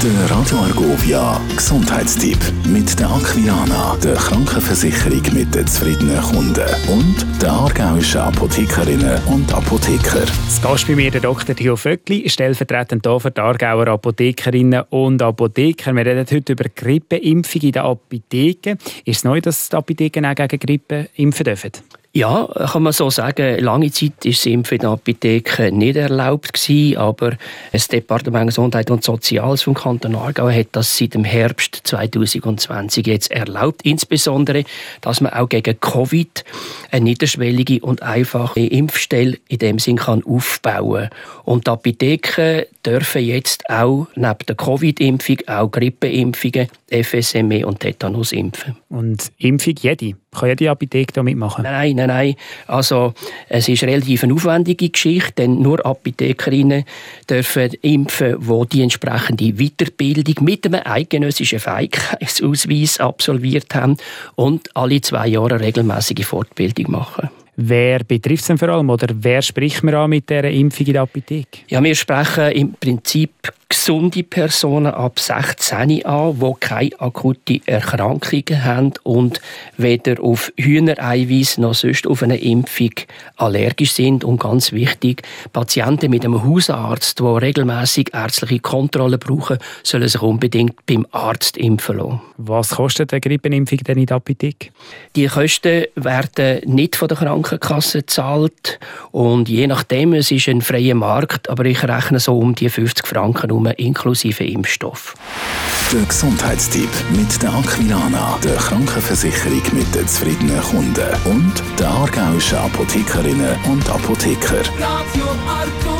Der Radio Argovia Gesundheitstipp mit der Aquilana, der Krankenversicherung mit den zufriedenen Kunden und der aargauischen Apothekerinnen und Apotheker. Das Gast bei mir der Dr. Theo Vöckli, stellvertretend hier für die Aargauer Apothekerinnen und Apotheker. Wir reden heute über Grippeimpfung in den Apotheken. Ist es neu, dass die Apotheken auch gegen Grippe impfen dürfen? Ja, kann man so sagen. Lange Zeit das Impfen in der Apotheke nicht erlaubt gewesen, aber das Departement Gesundheit und Soziales vom Kanton Aargau hat das seit dem Herbst 2020 jetzt erlaubt. Insbesondere, dass man auch gegen Covid eine niederschwellige und einfache Impfstelle in dem Sinn kann aufbauen. Und die Apotheken dürfen jetzt auch neben der Covid-Impfung auch Grippeimpfungen, FSME und Tetanus impfen. Und Impfung jede? Kann jede Apotheke da mitmachen? Nein, nein, nein. Also, es ist relativ eine aufwendige Geschichte, denn nur Apothekerinnen dürfen impfen, die die entsprechende Weiterbildung mit einem eidgenössischen Fähigkeitsausweis absolviert haben und alle zwei Jahre regelmäßige Fortbildung machen. Wer betrifft es denn vor allem oder wer spricht man an mit dieser Impfung in der Apotheke? Ja, wir sprechen im Prinzip gesunde Personen ab 16 an, die keine akute Erkrankungen haben und weder auf Hühnereiweiß noch sonst auf eine Impfung allergisch sind. Und ganz wichtig, Patienten mit einem Hausarzt, die regelmäßig ärztliche Kontrollen brauchen, sollen sich unbedingt beim Arzt impfen lassen. Was kostet eine Grippenimpfung denn in der Apotheke? Die Kosten werden nicht von der Krankenkasse gezahlt und je nachdem, es ist ein freier Markt, aber ich rechne so um die 50 Franken um inklusive Impfstoff. Der Gesundheitstipp mit der Aquilana, der Krankenversicherung mit den zufriedenen Kunden und der aargauischen Apothekerinnen und Apotheker. Radio Arco.